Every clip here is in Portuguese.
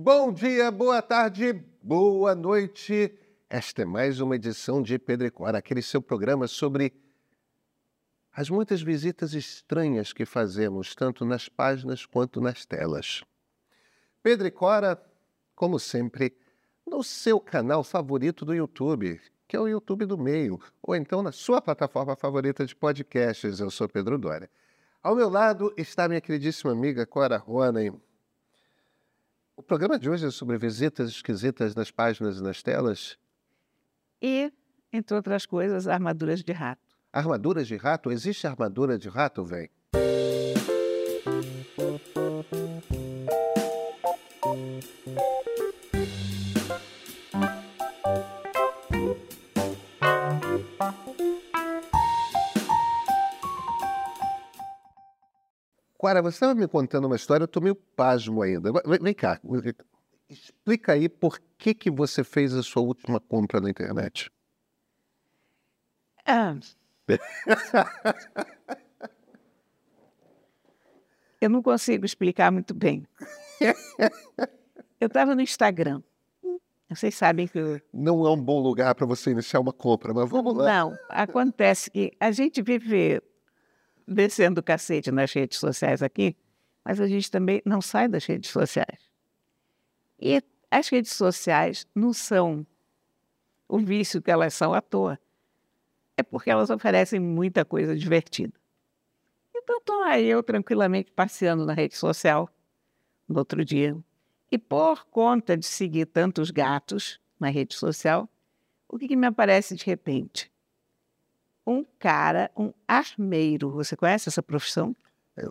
Bom dia, boa tarde, boa noite. Esta é mais uma edição de Pedro Cora, aquele seu programa sobre as muitas visitas estranhas que fazemos, tanto nas páginas quanto nas telas. Pedro e Cora, como sempre, no seu canal favorito do YouTube, que é o YouTube do Meio, ou então na sua plataforma favorita de podcasts. Eu sou Pedro Dória. Ao meu lado está minha queridíssima amiga Cora Ronen. O programa de hoje é sobre visitas esquisitas nas páginas e nas telas. E, entre outras coisas, armaduras de rato. Armaduras de rato? Existe armadura de rato, vem? Quara, você estava me contando uma história, eu estou meio pasmo ainda. Vem cá, explica aí por que, que você fez a sua última compra na internet. Ah. eu não consigo explicar muito bem. Eu estava no Instagram. Vocês sabem que. Eu... Não é um bom lugar para você iniciar uma compra, mas vamos lá. Não, acontece que a gente vive descendo o cacete nas redes sociais aqui, mas a gente também não sai das redes sociais. E as redes sociais não são o vício que elas são à toa. É porque elas oferecem muita coisa divertida. Então, estou aí eu tranquilamente passeando na rede social no outro dia. E por conta de seguir tantos gatos na rede social, o que, que me aparece de repente? Um cara, um armeiro. Você conhece essa profissão?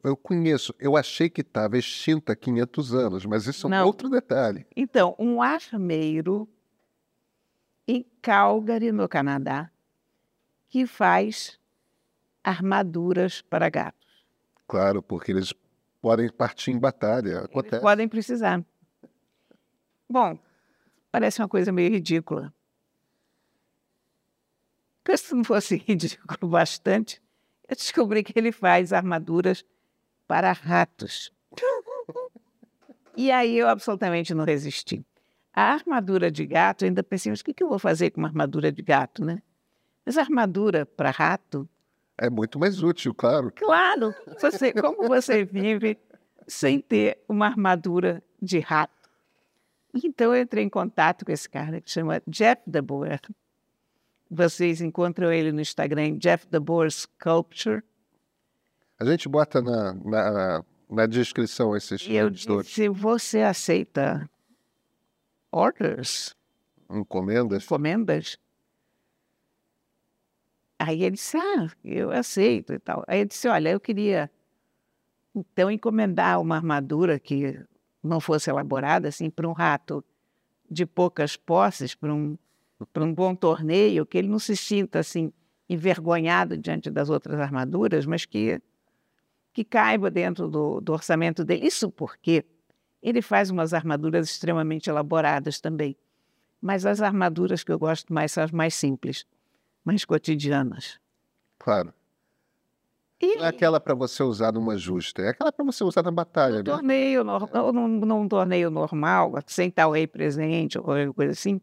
Eu, conheço. Eu achei que estava extinta há 500 anos, mas isso é um Não. outro detalhe. Então, um armeiro em Calgary, no Canadá, que faz armaduras para gatos. Claro, porque eles podem partir em batalha. Acontece. Eles podem precisar. Bom, parece uma coisa meio ridícula. Porque se não fosse ridículo bastante, eu descobri que ele faz armaduras para ratos. E aí eu absolutamente não resisti. A armadura de gato, ainda pensei, mas o que eu vou fazer com uma armadura de gato, né? Mas a armadura para rato... É muito mais útil, claro. Claro! Você, como você vive sem ter uma armadura de rato? Então eu entrei em contato com esse cara que chama Jeff DeBoer. Vocês encontram ele no Instagram, Jeff DeBoer Sculpture. A gente bota na, na, na descrição esses e eu disse, você aceita orders? Encomendas? Encomendas? Aí ele disse, ah, eu aceito e tal. Aí eu disse, olha, eu queria então encomendar uma armadura que não fosse elaborada assim para um rato de poucas posses, para um para um bom torneio, que ele não se sinta assim envergonhado diante das outras armaduras, mas que, que caiba dentro do, do orçamento dele. Isso porque ele faz umas armaduras extremamente elaboradas também. Mas as armaduras que eu gosto mais são as mais simples, mais cotidianas. Claro. E... Não é aquela para você usar numa justa, é aquela para você usar na batalha. Num, né? torneio, no, num, num torneio normal, sem tal rei presente ou coisa assim.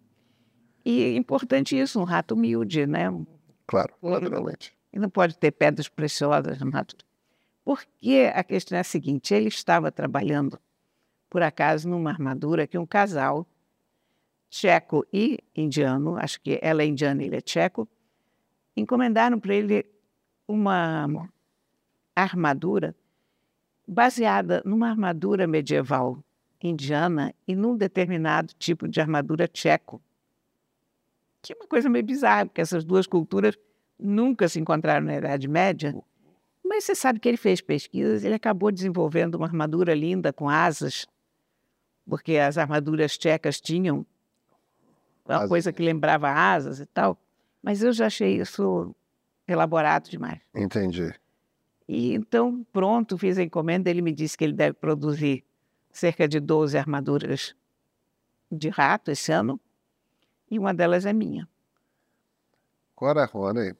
E é importante isso, um rato humilde, né? Claro, naturalmente. E não pode ter pedras preciosas no rato. Porque a questão é a seguinte: ele estava trabalhando, por acaso, numa armadura que um casal, tcheco e indiano, acho que ela é indiana e ele é tcheco, encomendaram para ele uma armadura baseada numa armadura medieval indiana e num determinado tipo de armadura tcheco que é uma coisa meio bizarra, porque essas duas culturas nunca se encontraram na Idade Média. Mas você sabe que ele fez pesquisas, ele acabou desenvolvendo uma armadura linda com asas, porque as armaduras tchecas tinham uma asas. coisa que lembrava asas e tal. Mas eu já achei isso elaborado demais. Entendi. E então, pronto, fiz a encomenda. Ele me disse que ele deve produzir cerca de 12 armaduras de rato esse ano e uma delas é minha. Cora Rony.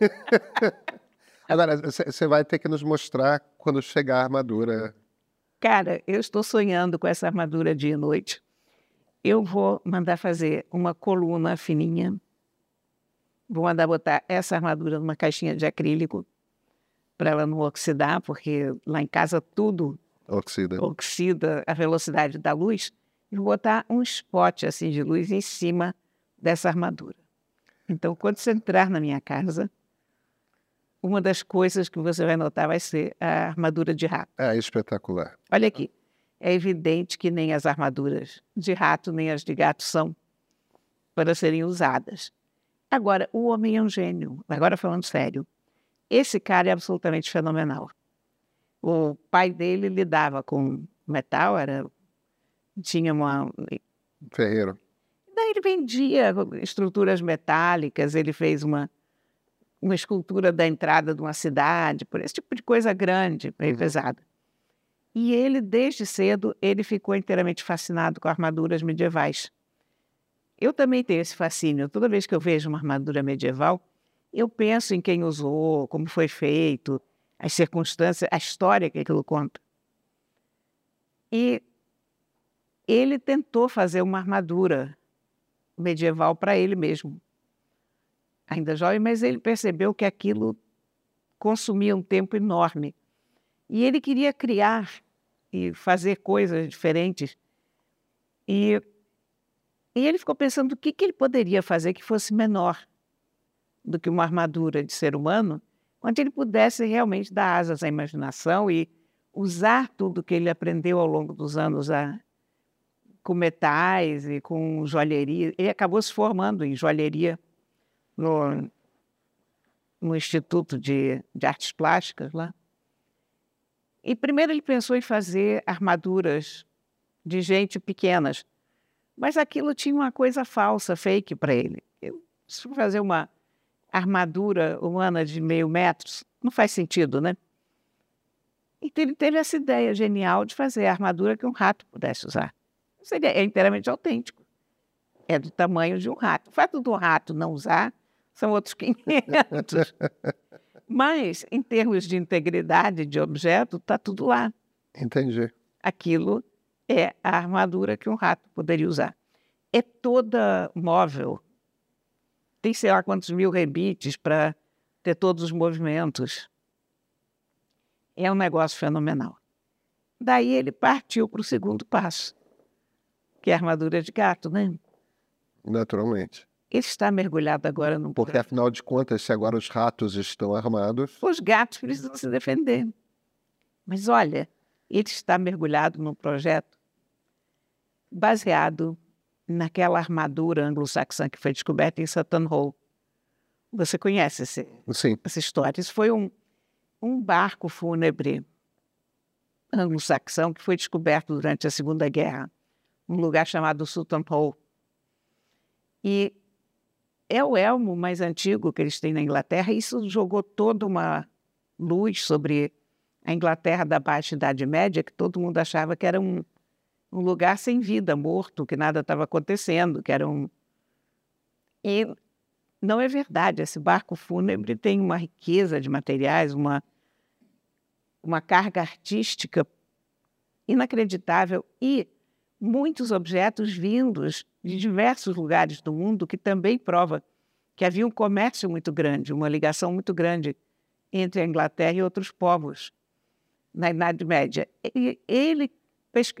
Agora, você vai ter que nos mostrar quando chegar a armadura. Cara, eu estou sonhando com essa armadura dia e noite. Eu vou mandar fazer uma coluna fininha. Vou mandar botar essa armadura numa caixinha de acrílico para ela não oxidar, porque lá em casa tudo Oxida. oxida a velocidade da luz. E botar um spot assim de luz em cima dessa armadura. Então, quando você entrar na minha casa, uma das coisas que você vai notar vai ser a armadura de rato. É espetacular. Olha aqui. É evidente que nem as armaduras de rato nem as de gato são para serem usadas. Agora, o homem é um gênio. Agora, falando sério, esse cara é absolutamente fenomenal. O pai dele lidava com metal, era tinha uma Ferreiro. Daí ele vendia estruturas metálicas, ele fez uma, uma escultura da entrada de uma cidade, por esse tipo de coisa grande, bem Uhum. pesada. E ele, desde cedo, ele ficou inteiramente fascinado com armaduras medievais. Eu também tenho esse fascínio. Toda vez que eu vejo uma armadura medieval, eu penso em quem usou, como foi feito, as circunstâncias, a história que aquilo conta. E ele tentou fazer uma armadura medieval para ele mesmo. Ainda jovem, mas ele percebeu que aquilo consumia um tempo enorme. E ele queria criar e fazer coisas diferentes. E, e ele ficou pensando o que, que ele poderia fazer que fosse menor do que uma armadura de ser humano, onde ele pudesse realmente dar asas à imaginação e usar tudo que ele aprendeu ao longo dos anos a, com metais e com joalheria. Ele acabou se formando em joalheria no, no Instituto de, de Artes Plásticas lá. E primeiro ele pensou em fazer armaduras de gente pequenas, mas aquilo tinha uma coisa falsa, fake para ele. Eu, se fazer uma armadura humana de meio metro, não faz sentido, né? Então ele teve essa ideia genial de fazer a armadura que um rato pudesse usar. Seria, é inteiramente autêntico. É do tamanho de um rato. O fato do rato não usar são outros 500. Mas, em termos de integridade de objeto, está tudo lá. Entendi. Aquilo é a armadura que um rato poderia usar. É toda móvel. Tem sei lá quantos mil rebites para ter todos os movimentos. É um negócio fenomenal. Daí ele partiu para o segundo passo, que é a armadura de gato, né? Naturalmente. Ele está mergulhado agora num Porque, afinal de contas, se agora os ratos estão armados, Os gatos precisam se defender. Mas olha, ele está mergulhado num projeto baseado naquela armadura anglo-saxã que foi descoberta em Sutton Hoo. Você conhece esse, sim, essa história? Isso foi um, um barco fúnebre anglo-saxão que foi descoberto durante a Segunda Guerra, num lugar chamado Sutton Hoo. E é o elmo mais antigo que eles têm na Inglaterra, e isso jogou toda uma luz sobre a Inglaterra da Baixa Idade Média, que todo mundo achava que era um, um lugar sem vida, morto, que nada estava acontecendo, que era um. E não é verdade. Esse barco fúnebre tem uma riqueza de materiais, uma, uma carga artística inacreditável e muitos objetos vindos de diversos lugares do mundo, que também prova que havia um comércio muito grande, uma ligação muito grande entre a Inglaterra e outros povos na Idade Média. Ele,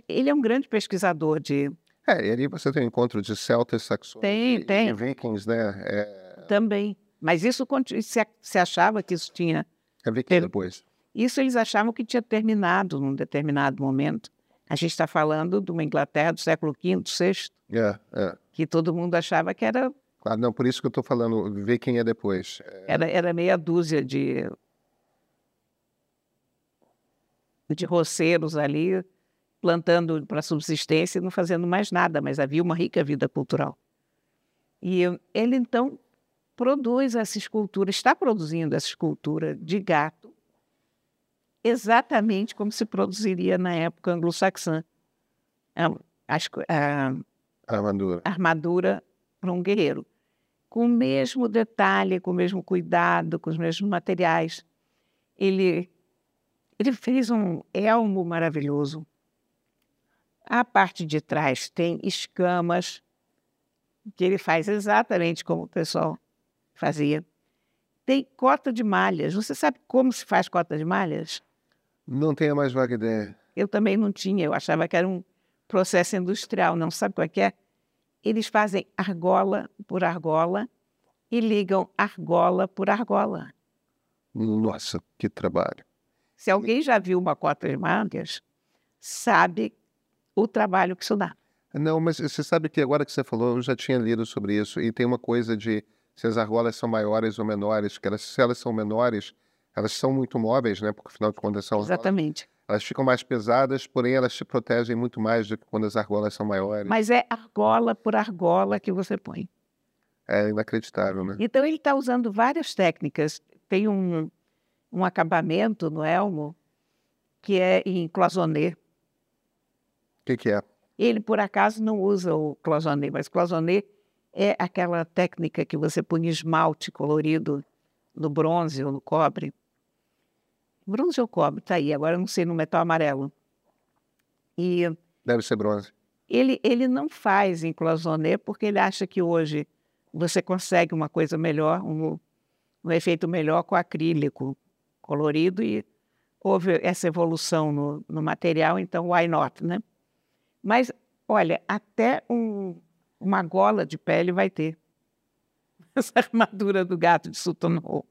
ele é um grande pesquisador de. É, e ali você tem o encontro de celtas, saxões Tem, e, tem. e vikings, né? É, Também. Mas isso se, se achava que isso tinha. é viking depois. Isso eles achavam que tinha terminado num determinado momento. A gente está falando de uma Inglaterra do século V, VI, É, é. que todo mundo achava que era, Claro, não, por isso que eu estou falando, viking é depois. É, era, era meia dúzia de, de roceiros ali, plantando para subsistência e não fazendo mais nada, mas havia uma rica vida cultural. E ele, então, produz essa escultura, está produzindo essa escultura de gato, exatamente como se produziria na época anglo-saxã. A, co- a armadura. armadura para um guerreiro. Com o mesmo detalhe, com o mesmo cuidado, com os mesmos materiais. Ele, ele fez um elmo maravilhoso, A parte de trás tem escamas, que ele faz exatamente como o pessoal fazia. Tem cota de malhas. Você sabe como se faz cota de malhas? Não tenho mais vaga ideia. Eu também não tinha, eu achava que era um processo industrial. Não sabe qual é que é? Eles fazem argola por argola e ligam argola por argola. Nossa, que trabalho. Se alguém já viu uma cota de malhas, sabe o trabalho que isso dá. Não, mas você sabe que agora que você falou, eu já tinha lido sobre isso, e tem uma coisa de se as argolas são maiores ou menores, que elas, se elas são menores, elas são muito móveis, né? Porque afinal de contas são Exatamente. Elas ficam mais pesadas, porém elas te protegem muito mais do que quando as argolas são maiores. Mas é argola por argola que você põe. É inacreditável, né? Então ele está usando várias técnicas. Tem um, um acabamento no elmo que é em cloisonné. O que, que é? Ele, por acaso, não usa o cloisonné, mas cloisonné é aquela técnica que você põe esmalte colorido no bronze ou no cobre. Bronze ou cobre, tá aí. Agora não sei no metal amarelo. E Deve ser bronze. Ele, ele não faz em cloisonné porque ele acha que hoje você consegue uma coisa melhor, um, um efeito melhor com acrílico colorido e houve essa evolução no, no material, então why not, né? Mas, olha, até um, uma gola de pele vai ter. Essa armadura do gato de Sutton Hoo.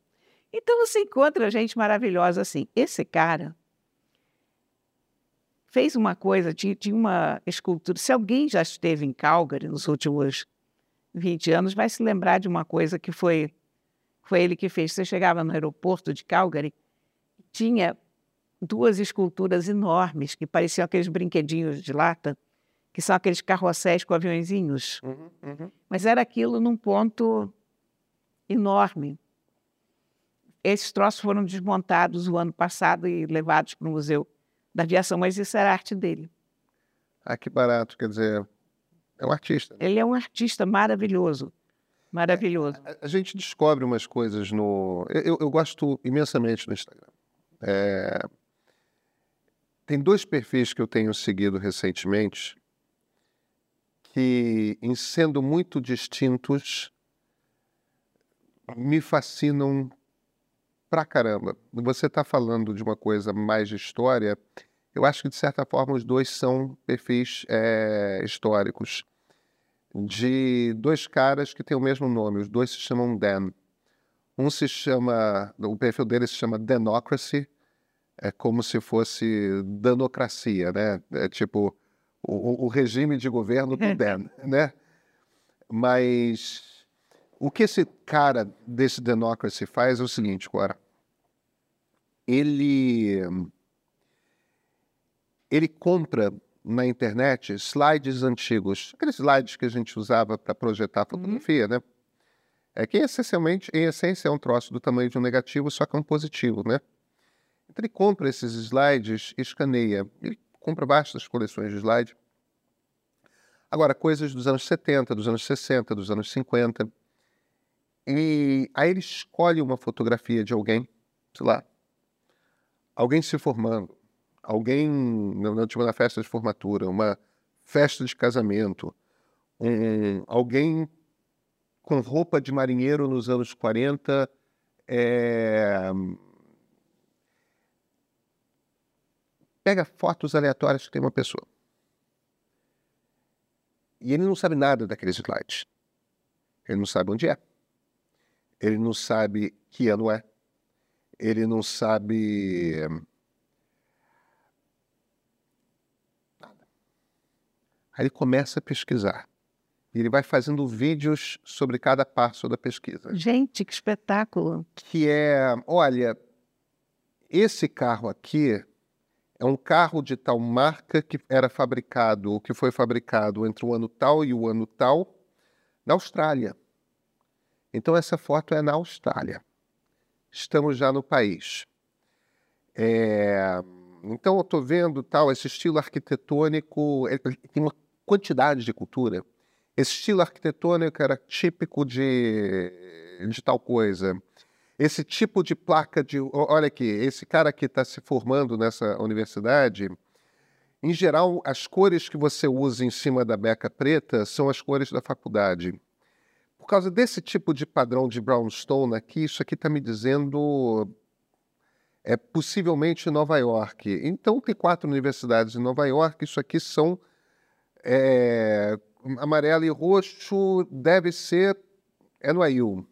Então você encontra gente maravilhosa assim. Esse cara fez uma coisa, tinha, tinha uma escultura. Se alguém já esteve em Calgary nos últimos 20 anos, vai se lembrar de uma coisa que foi, foi ele que fez. Você chegava no aeroporto de Calgary, tinha duas esculturas enormes que pareciam aqueles brinquedinhos de lata, que são aqueles carrosséis com aviãozinhos. Uhum, uhum. Mas era aquilo num ponto enorme. Esses troços foram desmontados o ano passado e levados para o Museu da Aviação, mas isso era arte dele. Ah, que barato, quer dizer, é um artista. Ele é um artista maravilhoso, maravilhoso. É, a, a, gente descobre umas coisas no... Eu, eu gosto imensamente do Instagram. É... Tem dois perfis que eu tenho seguido recentemente que, em sendo muito distintos, me fascinam pra caramba. Você está falando de uma coisa mais de história, eu acho que, de certa forma, os dois são perfis é, históricos. De dois caras que têm o mesmo nome, os dois se chamam Dan. Um se chama, o perfil dele se chama Democracy, é como se fosse danocracia, né? É tipo o, o regime de governo do Dan, né? Mas o que esse cara desse Democracy faz é o seguinte, Cora. Ele, ele compra na internet slides antigos, aqueles slides que a gente usava para projetar uhum. fotografia, uhum. né? É que essencialmente, em essência, é um troço do tamanho de um negativo, só que é um positivo, né? Então ele compra esses slides, escaneia, ele compra vastas coleções de slides. Agora, coisas dos anos 70, dos anos 60, dos anos 50, e aí ele escolhe uma fotografia de alguém, sei lá, alguém se formando, alguém na, tipo, na festa de formatura, uma festa de casamento, um, alguém com roupa de marinheiro nos anos 40, é... pega fotos aleatórias que tem uma pessoa. E ele não sabe nada daqueles slides. Ele não sabe onde é. Ele não sabe que ano é. Ele não sabe. Nada. Aí ele começa a pesquisar. E ele vai fazendo vídeos sobre cada passo da pesquisa. Gente, que espetáculo! Que é, olha, esse carro aqui é um carro de tal marca que era fabricado, ou que foi fabricado entre o ano tal e o ano tal, na Austrália. Então, essa foto é na Austrália. Estamos já no país. É... Então, eu estou vendo tal, esse estilo arquitetônico, ele tem uma quantidade de cultura. Esse estilo arquitetônico era típico de, de tal coisa. Esse tipo de placa de. Olha aqui, esse cara que está se formando nessa universidade, Em geral, as cores que você usa em cima da beca preta são as cores da faculdade. Por causa desse tipo de padrão de brownstone aqui, isso aqui está me dizendo é possivelmente Nova York. Então, tem quatro universidades em Nova York, isso aqui são é, amarelo e roxo, deve ser NYU.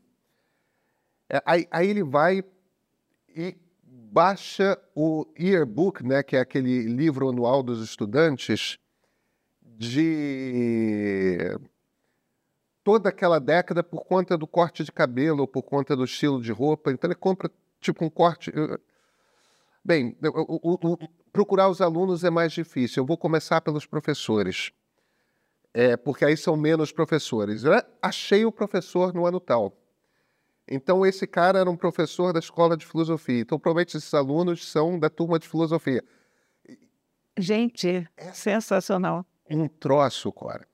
É, aí, aí ele vai e baixa o yearbook, né, que é aquele livro anual dos estudantes, de toda aquela década por conta do corte de cabelo ou por conta do estilo de roupa. Então ele compra tipo um corte. Bem, o, o, o, procurar os alunos é mais difícil. Eu vou começar pelos professores, é, porque aí são menos professores. Eu achei o professor no ano tal. Então, esse cara era um professor da escola de filosofia. Então, provavelmente esses alunos são da turma de filosofia. Gente, é sensacional. Um troço, Cora.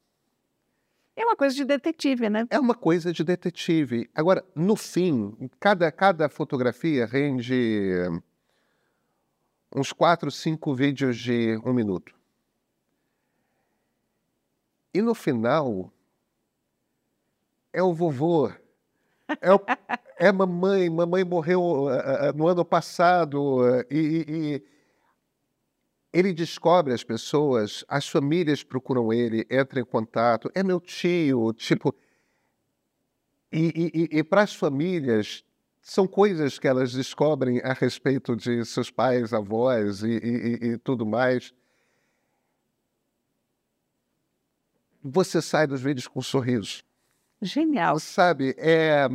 É uma coisa de detetive, né? É uma coisa de detetive. Agora, no fim, cada, cada fotografia rende uns quatro, cinco vídeos de um minuto. E no final, é o vovô é, o, é mamãe, mamãe morreu uh, no ano passado uh, e, e, ele descobre as pessoas, as famílias procuram ele, entram em contato, é meu tio, tipo. E, e, e para as famílias, são coisas que elas descobrem a respeito de seus pais, avós e, e tudo mais. Você sai dos vídeos com um sorriso. Genial. Sabe, é,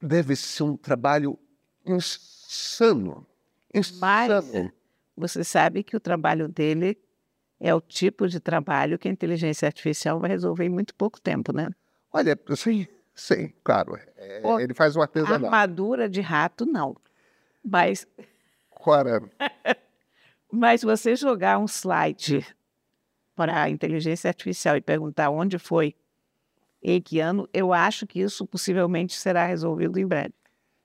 deve ser um trabalho insano. Insano. Mas você sabe que o trabalho dele é o tipo de trabalho que a inteligência artificial vai resolver em muito pouco tempo, né? Olha, sim, sim, claro. É, Pô, ele faz um artesanato. Armadura de rato, não. Mas. Cora. Mas você jogar um slide para a inteligência artificial e perguntar onde foi em que ano, eu acho que isso possivelmente será resolvido em breve.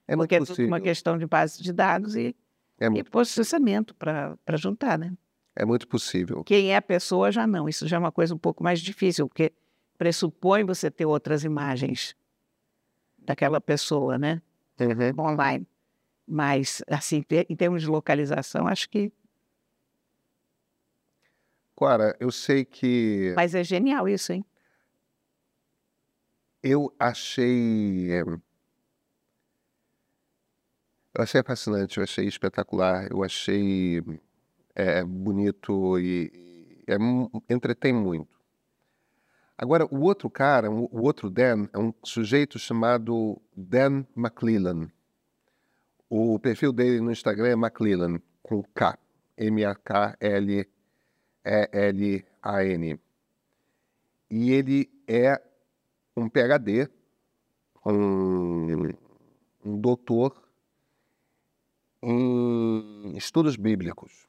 É porque é tudo uma questão de base de dados e, é e processamento para juntar, né? É muito possível. Quem é a pessoa já não. Isso já é uma coisa um pouco mais difícil, porque pressupõe você ter outras imagens daquela pessoa, né? Uhum. Online. Mas, assim, em termos de localização, acho que. Clara, eu sei que. Mas é genial isso, hein? Eu achei. Eu achei fascinante, eu achei espetacular, eu achei é, bonito e, e é, entretém muito. Agora, o outro cara, o outro Dan, é um sujeito chamado Dan McClellan. O perfil dele no Instagram é McClellan, com K. M-A-K-L-E-L-A-N. E ele é um PhD, um, um doutor em estudos bíblicos.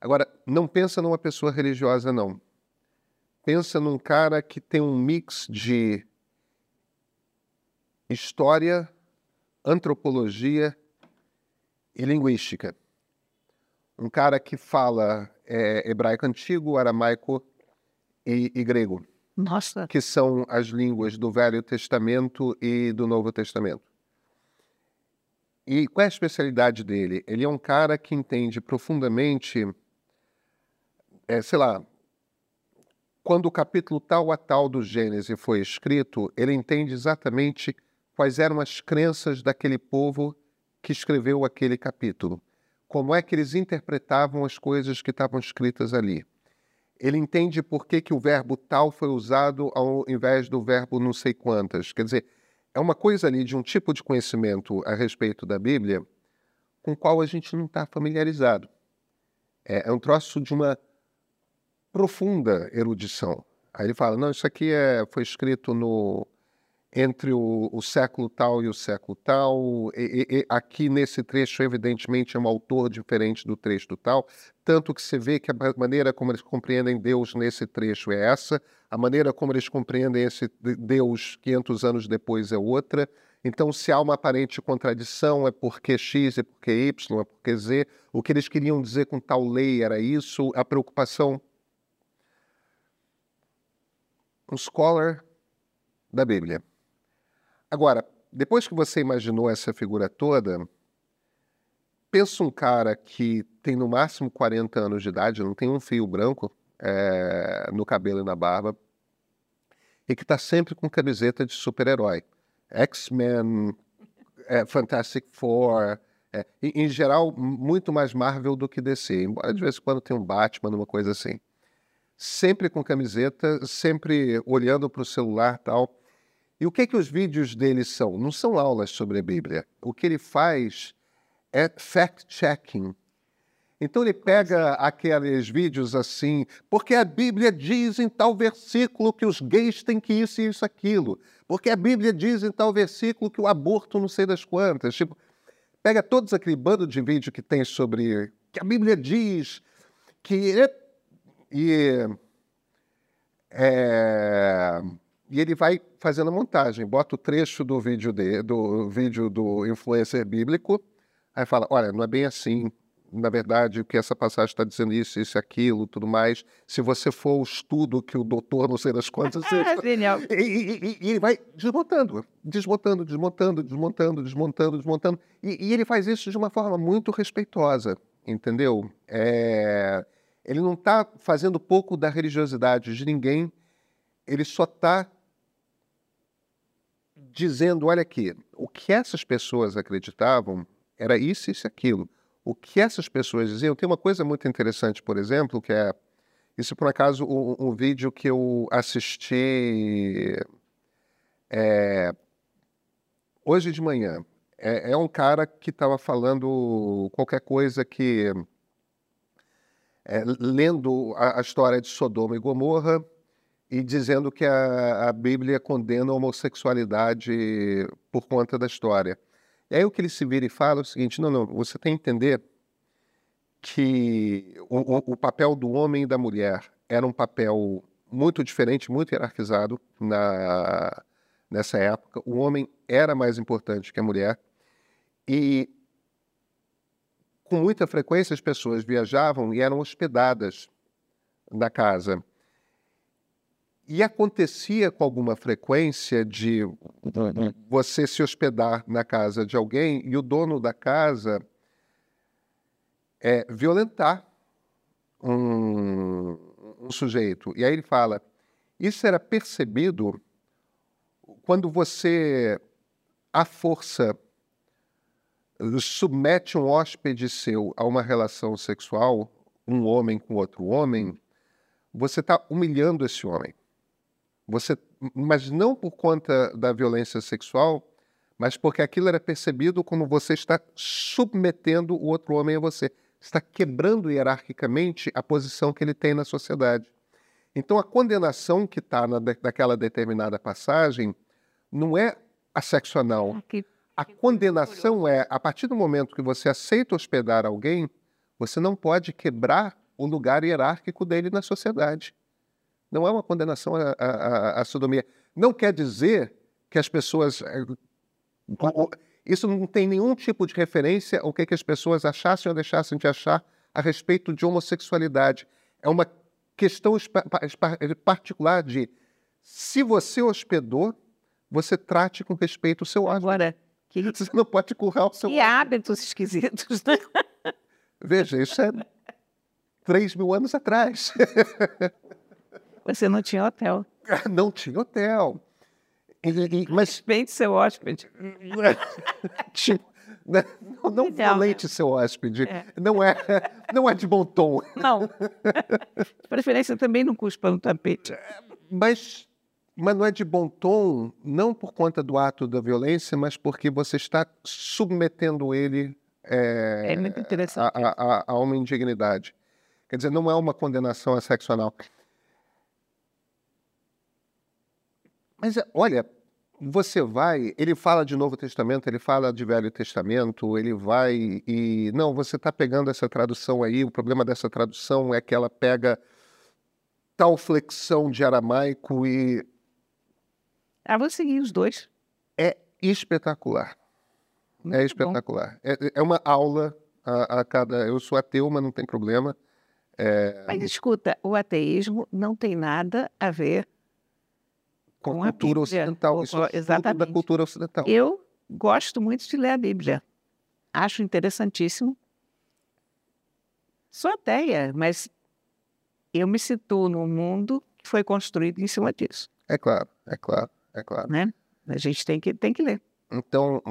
Agora, não pensa numa pessoa religiosa, não. Pensa num cara que tem um mix de história, antropologia e linguística. Um cara que fala é, hebraico antigo, aramaico e, e grego. Nossa. que são as línguas do Velho Testamento e do Novo Testamento. E qual é a especialidade dele? Ele é um cara que entende profundamente, é, sei lá, quando o capítulo tal a tal do Gênesis foi escrito, ele entende exatamente quais eram as crenças daquele povo que escreveu aquele capítulo. Como é que eles interpretavam as coisas que estavam escritas ali ele entende por que, que o verbo tal foi usado ao invés do verbo não sei quantas. Quer dizer, é uma coisa ali de um tipo de conhecimento a respeito da Bíblia com o qual a gente não está familiarizado. É, é, um troço de uma profunda erudição. Aí ele fala, não, isso aqui é, foi escrito no entre o, o, século tal e o século tal. E, e, aqui nesse trecho, evidentemente, é um autor diferente do trecho tal, tanto que se vê que a maneira como eles compreendem Deus nesse trecho é essa, a maneira como eles compreendem esse Deus 500 anos depois é outra. Então, se há uma aparente contradição, é porque X, é porque Y, é porque Z. O que eles queriam dizer com tal lei era isso, a preocupação. Um scholar da Bíblia. Agora, depois que você imaginou essa figura toda, pensa um cara que tem no máximo 40 anos de idade, não tem um fio branco é, no cabelo e na barba, e que está sempre com camiseta de super-herói. X-Men, é, Fantastic Four, é, em, em, geral, muito mais Marvel do que DC, embora de vez em quando tenha um Batman, uma coisa assim. Sempre com camiseta, sempre olhando para o celular tal. E o que, é que os vídeos dele são? Não são aulas sobre a Bíblia. O que ele faz é fact-checking. Então ele pega aqueles vídeos assim, porque a Bíblia diz em tal versículo que os gays têm que isso e isso aquilo. Porque a Bíblia diz em tal versículo que o aborto não sei das quantas. Tipo, pega todos aquele bando de vídeo que tem sobre que a Bíblia diz que e é, e ele vai fazendo a montagem, bota o trecho do vídeo de, do vídeo do influencer bíblico, aí fala, olha, não é bem assim, na verdade, o que essa passagem está dizendo isso, isso, aquilo, tudo mais. Se você for o estudo que o doutor, não sei das quantas... Ah, genial. E, e, e, ele vai desmontando, desmontando, desmontando, desmontando, desmontando, desmontando. E, e ele faz isso de uma forma muito respeitosa, entendeu? É... Ele não está fazendo pouco da religiosidade de ninguém, ele só está dizendo, olha aqui, o que essas pessoas acreditavam era isso, isso e aquilo o que essas pessoas diziam. Tem uma coisa muito interessante, por exemplo, que é. Isso, por acaso, um, um vídeo que eu assisti é, hoje de manhã. É, é um cara que estava falando qualquer coisa que. É, lendo a, a, história de Sodoma e Gomorra e dizendo que a, a Bíblia condena a homossexualidade por conta da história. E aí o que ele se vira e fala é o seguinte: não, não, você tem que entender que o, o papel do homem e da mulher era um papel muito diferente, muito hierarquizado na, nessa época. O homem era mais importante que a mulher. E com muita frequência as pessoas viajavam e eram hospedadas na casa. E acontecia com alguma frequência de você se hospedar na casa de alguém e o dono da casa é, violentar um, um sujeito. E aí ele fala: isso era percebido quando você, à força, submete um hóspede seu a uma relação sexual, um homem com outro homem, você está humilhando esse homem. Você, mas não por conta da violência sexual, mas porque aquilo era percebido como você está submetendo o outro homem a você. Está quebrando hierarquicamente a posição que ele tem na sociedade. Então, a condenação que está na, naquela determinada passagem não é a sexo anal. A condenação é, a partir do momento que você aceita hospedar alguém, você não pode quebrar o lugar hierárquico dele na sociedade. Não é uma condenação à, à, à sodomia. Não quer dizer que as pessoas. Eh, isso não tem nenhum tipo de referência ao que, que as pessoas achassem ou deixassem de achar a respeito de homossexualidade. É uma questão particular de se você hospedou, você trate com respeito o seu hóspede. Agora, que... você não pode currar o seu E hábitos esquisitos, né? Veja, isso é 3 mil anos atrás. Você não tinha hotel. Não tinha hotel. Mas Respeite seu hóspede. tipo, né, não, não violente seu hóspede. É. Não, é, não é de bom tom. Não. De preferência também não cuspa no tapete. Mas, mas não é de bom tom, não por conta do ato da violência, mas porque você está submetendo ele é, é. A, a, a, uma indignidade. Quer dizer, não é uma condenação a sexo anal. Mas olha, você vai, ele fala de Novo Testamento, ele fala de Velho Testamento, ele vai e. Não, você está pegando essa tradução aí, o problema dessa tradução é que ela pega tal flexão de aramaico e. Ah, vou seguir os dois. É espetacular. Muito é espetacular. É, é uma aula a, a cada. Eu sou ateu, mas não tem problema. É, Mas escuta, o ateísmo não tem nada a ver com a cultura Bíblia, ocidental. com- Isso é fruto da exatamente. cultura ocidental. Eu gosto muito de ler a Bíblia. Acho interessantíssimo. Sou ateia, mas eu me situo num mundo que foi construído em cima disso, É claro, é claro, é claro. né? A gente tem que, tem que ler. Então,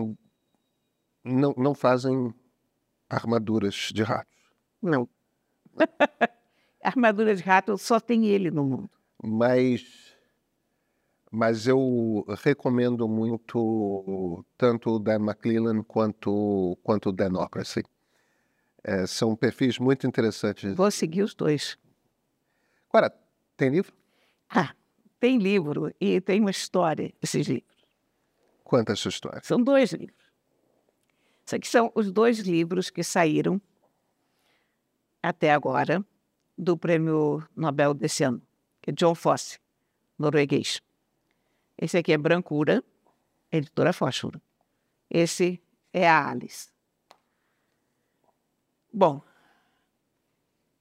não, não fazem armaduras de ratos. Não. Armadura de rato só tem ele no mundo. Mas, mas eu recomendo muito tanto o Dan McClellan quanto, quanto o Democracy. É, são perfis muito interessantes. Vou seguir os dois. Agora, tem livro? Ah, tem livro e tem uma história, esses livros. Conta essa história. São dois livros. Isso aqui são os dois livros que saíram até agora do prêmio Nobel desse ano, que é John Fosse, norueguês. Esse aqui é Brancura, editora Fósforo. Esse é a Alice. Bom,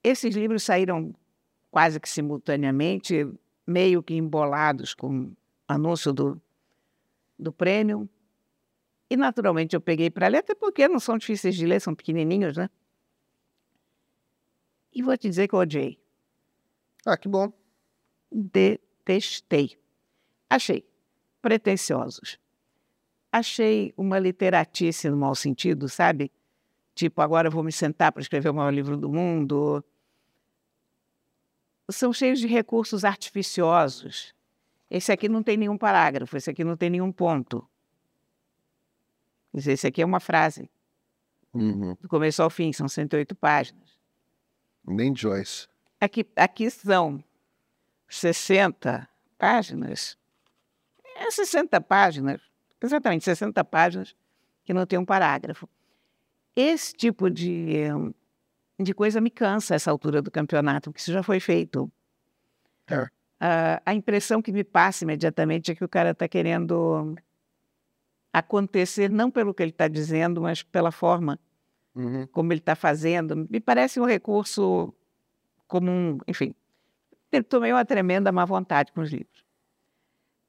esses livros saíram quase que simultaneamente, meio que embolados com o anúncio do, do prêmio. E, naturalmente, eu peguei para ler, até porque não são difíceis de ler, são pequenininhos, né? E vou te dizer que eu odiei. Ah, que bom. Detestei. Achei pretensiosos. Achei uma literatice no mau sentido, sabe? Tipo, agora vou me sentar para escrever o maior livro do mundo. São cheios de recursos artificiosos. Esse aqui não tem nenhum parágrafo, esse aqui não tem nenhum ponto. Esse aqui é uma frase, Uhum. do começo ao fim, são 108 páginas. Nem Joyce. Aqui, aqui são 60 páginas. É 60 páginas, exatamente 60 páginas que não tem um parágrafo. Esse tipo de, de coisa me cansa essa altura do campeonato, porque isso já foi feito. É. Ah, a impressão que me passa imediatamente é que o cara está querendo acontecer não pelo que ele está dizendo, mas pela forma Uhum. como ele está fazendo, me parece um recurso comum, enfim. Tomei uma tremenda má vontade com os livros.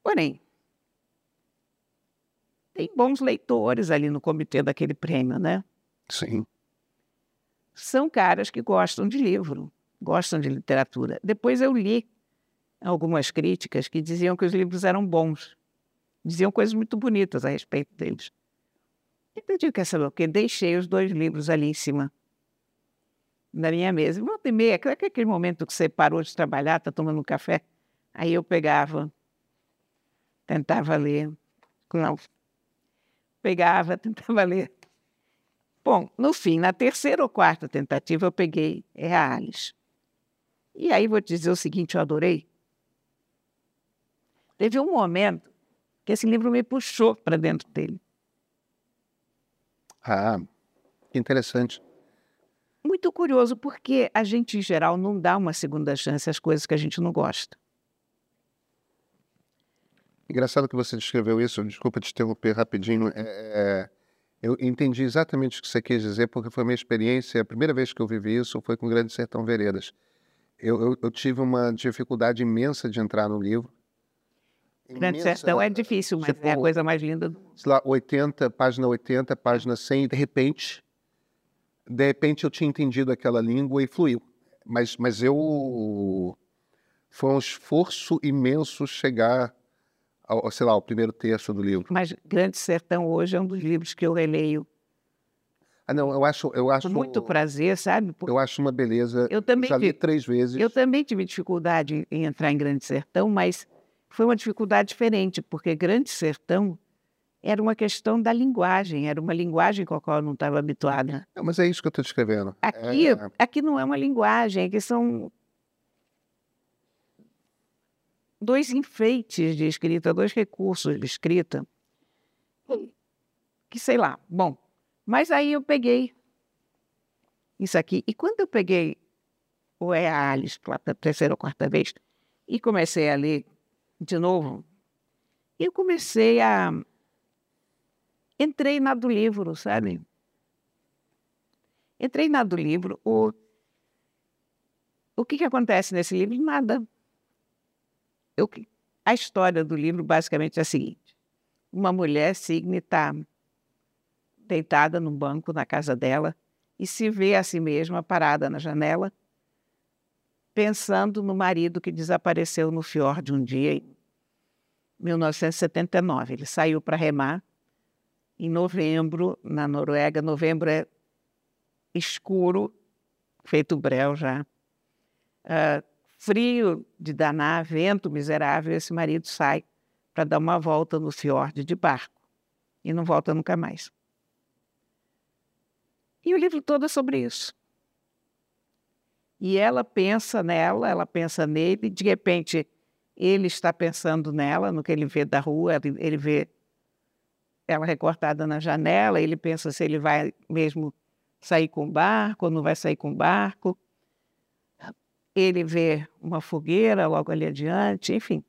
Porém, tem bons leitores ali no comitê daquele prêmio, né? Sim. São caras que gostam de livro, gostam de literatura. Depois eu li algumas críticas que diziam que os livros eram bons, diziam coisas muito bonitas a respeito deles. Então eu digo, quer saber o quê? Deixei os dois livros ali em cima da minha mesa. Volta e meia, aquele aquele momento que você parou de trabalhar, está tomando um café, aí eu pegava, tentava ler. Não. Pegava, tentava ler. Bom, no fim, na terceira ou quarta tentativa, eu peguei é a Alice. E aí vou te dizer o seguinte, eu adorei. Teve um momento que esse livro me puxou para dentro dele. Ah, que interessante. Muito curioso, porque a gente, em geral, não dá uma segunda chance às coisas que a gente não gosta. Engraçado que você descreveu isso, desculpa te interromper rapidinho. é, é, eu entendi exatamente o que você quis dizer, porque foi a minha experiência, a primeira vez que eu vivi isso foi com o Grande Sertão Veredas. Eu, eu- eu tive uma dificuldade imensa de entrar no livro. Grande Imensa, Sertão é difícil, mas tipo, é a coisa mais linda do sei lá, 80, página 80, página 100, e de repente, de repente eu tinha entendido aquela língua e fluiu. Mas, mas eu, foi um esforço imenso chegar ao, sei lá, ao primeiro terço do livro. Mas Grande Sertão hoje é um dos livros que eu releio Ah, não, eu acho, eu acho, com muito prazer, sabe? Porque eu acho uma beleza. eu também Já li tive- três vezes. Eu também tive dificuldade em entrar em Grande Sertão, mas foi uma dificuldade diferente, porque Grande Sertão era uma questão da linguagem, era uma linguagem com a qual eu não estava habituada. Não, mas é isso que eu estou descrevendo. Aqui, É, aqui não é uma linguagem, aqui são dois enfeites de escrita, dois recursos de escrita, que sei lá, bom. Mas aí eu peguei isso aqui, e quando eu peguei o É a Alice pela terceira ou quarta vez, e comecei a ler de novo, eu comecei a, entrei na do livro, sabe? Entrei na do livro. O, o que, que acontece nesse livro? Nada. Eu, a história do livro basicamente é a seguinte: uma mulher, Signe, está deitada num banco na casa dela e se vê a si mesma parada na janela, pensando no marido que desapareceu no fiord um dia em 1979. Ele saiu para remar em novembro, na Noruega. Novembro é escuro, feito breu já. Uh, frio de danar, vento miserável. Esse marido sai para dar uma volta no fiord de barco e não volta nunca mais. E o livro todo é sobre isso. E ela pensa nela, ela pensa nele, de repente ele está pensando nela, no que ele vê da rua, ele vê ela recortada na janela, ele pensa se ele vai mesmo sair com o barco ou não vai sair com o barco. Ele vê uma fogueira logo ali adiante, enfim.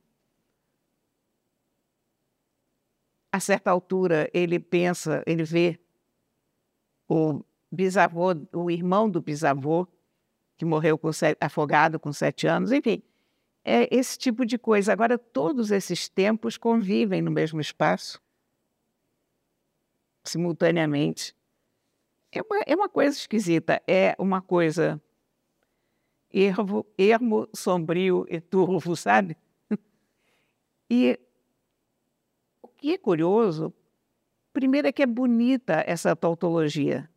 A certa altura, ele pensa, ele vê o bisavô, o irmão do bisavô, que morreu com sete, afogado com sete anos, enfim, é esse tipo de coisa. Agora, todos esses tempos convivem no mesmo espaço, simultaneamente. É uma, é uma coisa esquisita, é uma coisa ervo, ermo, sombrio e turvo, sabe? E o que é curioso, primeiro é que é bonita essa tautologia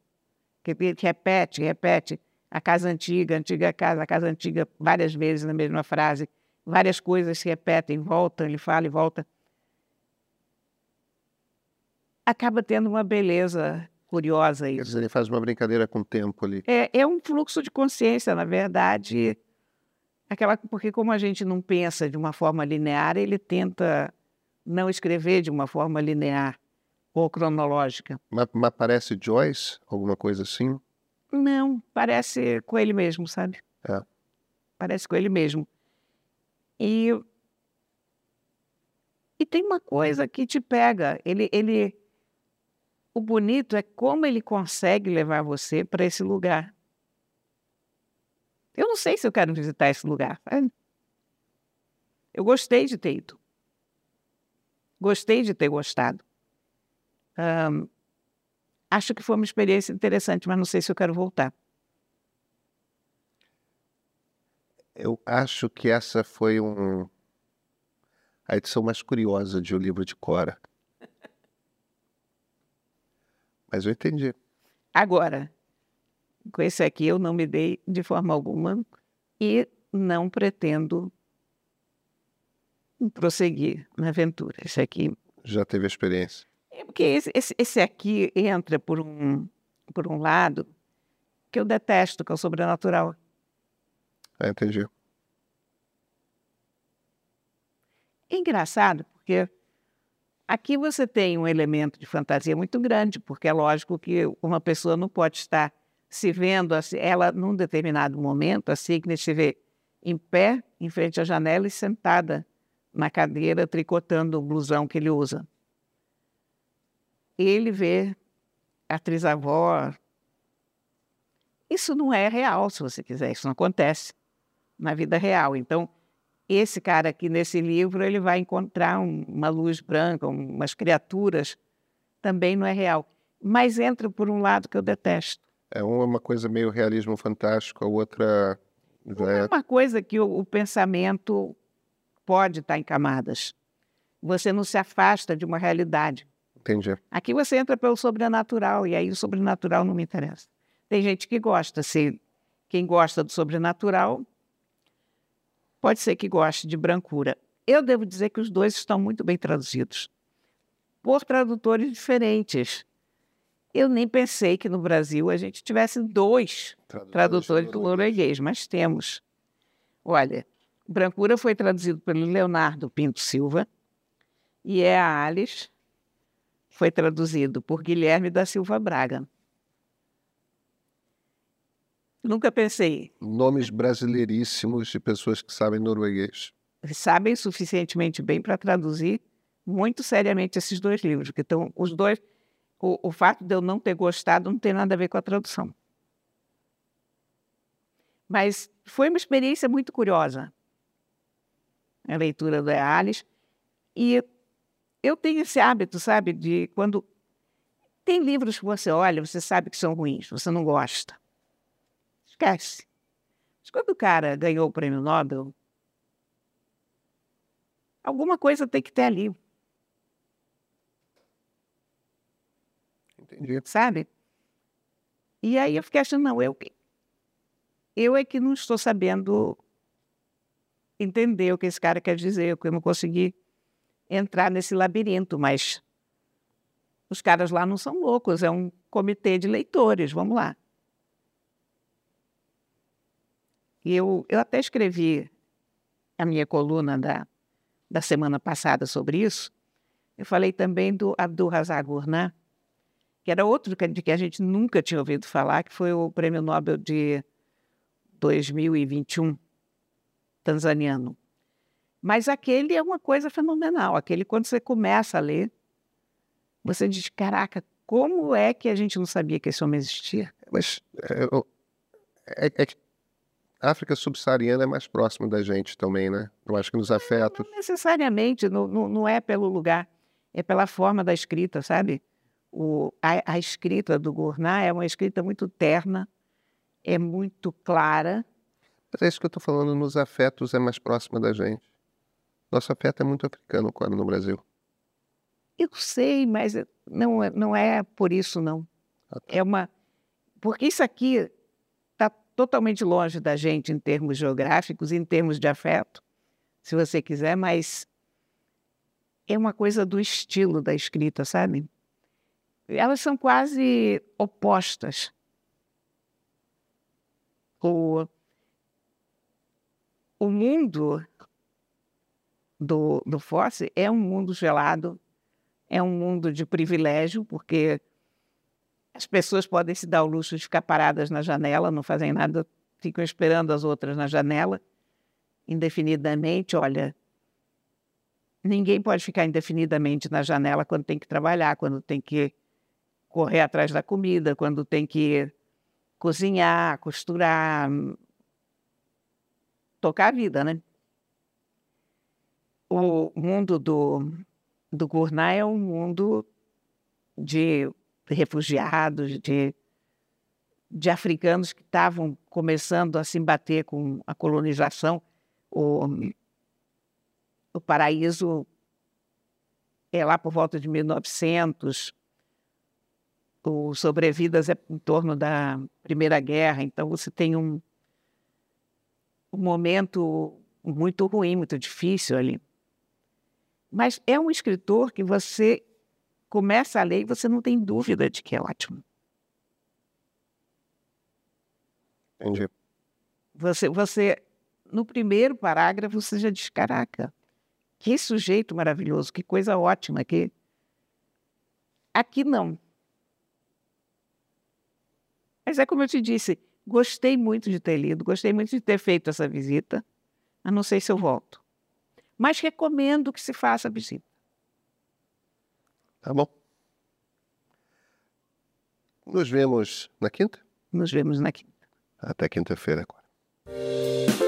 que repete, repete a casa antiga, a antiga casa, a casa antiga várias vezes na mesma frase, várias coisas se repetem, voltam, ele fala e volta. Acaba tendo uma beleza curiosa isso. Quer dizer, ele faz uma brincadeira com o tempo ali. É, é um fluxo de consciência, na verdade. Aquela, porque como a gente não pensa de uma forma linear, ele tenta não escrever de uma forma linear ou cronológica. Mas, mas parece Joyce? Alguma coisa assim? Não, parece com ele mesmo, sabe? É. Parece com ele mesmo. E, e tem uma coisa que te pega. Ele, ele, o bonito é como ele consegue levar você para esse lugar. Eu não sei se eu quero visitar esse lugar. Eu gostei de ter ido. Gostei de ter gostado. Um, acho que foi uma experiência interessante, mas não sei se eu quero voltar. Eu acho que essa foi um, a edição mais curiosa de O Livro de Cora. Mas eu entendi. Agora, com esse aqui eu não me dei de forma alguma e não pretendo prosseguir na aventura. Esse aqui. Já teve experiência? É porque esse, esse, esse aqui entra por um, por um lado que eu detesto, que é o sobrenatural. Ah, entendi. É engraçado, porque aqui você tem um elemento de fantasia muito grande, porque é lógico que uma pessoa não pode estar se vendo, assim, ela num determinado momento, a Signe se vê em pé, em frente à janela e sentada na cadeira, tricotando o blusão que ele usa ele vê a atriz-avó. Isso não é real, se você quiser, isso não acontece na vida real. Então, esse cara aqui nesse livro, ele vai encontrar um, uma luz branca, umas criaturas, também não é real. Mas entra por um lado que eu detesto. É uma coisa meio realismo fantástico, a outra é... uma coisa que o, o pensamento pode estar em camadas. Você não se afasta de uma realidade. Entendi. Aqui você entra pelo sobrenatural, e aí o sobrenatural não me interessa. Tem gente que gosta, se quem gosta do sobrenatural pode ser que goste de brancura. Eu devo dizer que os dois estão muito bem traduzidos, por tradutores diferentes. Eu nem pensei que no Brasil a gente tivesse dois tradutores, tradutores do norueguês, mas temos. Olha, Brancura foi traduzido pelo Leonardo Pinto Silva e é a Alice foi traduzido por Guilherme da Silva Braga. Nunca pensei. Nomes brasileiríssimos de pessoas que sabem norueguês. Sabem suficientemente bem para traduzir muito seriamente esses dois livros, que estão os dois. o, o fato de eu não ter gostado não tem nada a ver com a tradução. Mas foi uma experiência muito curiosa a leitura do Alice. E eu tenho esse hábito, sabe, de quando tem livros que você olha, você sabe que são ruins, você não gosta. Esquece. Mas quando o cara ganhou o prêmio Nobel, alguma coisa tem que ter ali. Entendi. Sabe? E aí eu fiquei achando, não, eu, eu é que não estou sabendo entender o que esse cara quer dizer, porque eu não consegui entrar nesse labirinto, mas os caras lá não são loucos, é um comitê de leitores, vamos lá. E eu, eu até escrevi a minha coluna da, da semana passada sobre isso. Eu falei também do Abdul Razak Gurnah, que era outro de que a gente nunca tinha ouvido falar, que foi o Prêmio Nobel de 2021, tanzaniano. Mas aquele é uma coisa fenomenal. Aquele, quando você começa a ler, você diz: caraca, como é que a gente não sabia que esse homem existia? Mas é, é, é, a África subsaariana é mais próxima da gente também, né? Eu acho que nos afetos. Não, não necessariamente, não, não, não, é pelo lugar, é pela forma da escrita, sabe? O, a, a escrita do Gournat é uma escrita muito terna, é muito clara. Mas é isso que eu estou falando, nos afetos é mais próxima da gente. Nosso afeto é muito africano quando no Brasil. Eu sei, mas não, é, não é por isso, não. Ah, tá. É uma. Porque isso aqui totalmente longe da gente em termos geográficos, em termos de afeto, se você quiser, mas é uma coisa do estilo da escrita, sabe? Elas são quase opostas. O, o mundo do, do Fosse é um mundo gelado, é um mundo de privilégio, porque as pessoas podem se dar o luxo de ficar paradas na janela, não fazem nada, ficam esperando as outras na janela indefinidamente. Olha, ninguém pode ficar indefinidamente na janela quando tem que trabalhar, quando tem que correr atrás da comida, quando tem que cozinhar, costurar, tocar a vida, né? o mundo do, do Gurnai é um mundo de refugiados, de, de africanos que estavam começando a se embater com a colonização. O, o paraíso é lá por volta de 1900, o Sobrevidas é em torno da Primeira Guerra, então você tem um, um momento muito ruim, muito difícil ali. Mas é um escritor que você começa a ler e você não tem dúvida de que é ótimo. Entendi. Você, você, no primeiro parágrafo, você já diz: caraca, que sujeito maravilhoso, que coisa ótima. Que... Aqui não. Mas é como eu te disse, gostei muito de ter lido, gostei muito de ter feito essa visita. A não sei se eu volto mas recomendo que se faça a visita. Tá bom. Nos vemos na quinta? Nos vemos na quinta. Até quinta-feira agora.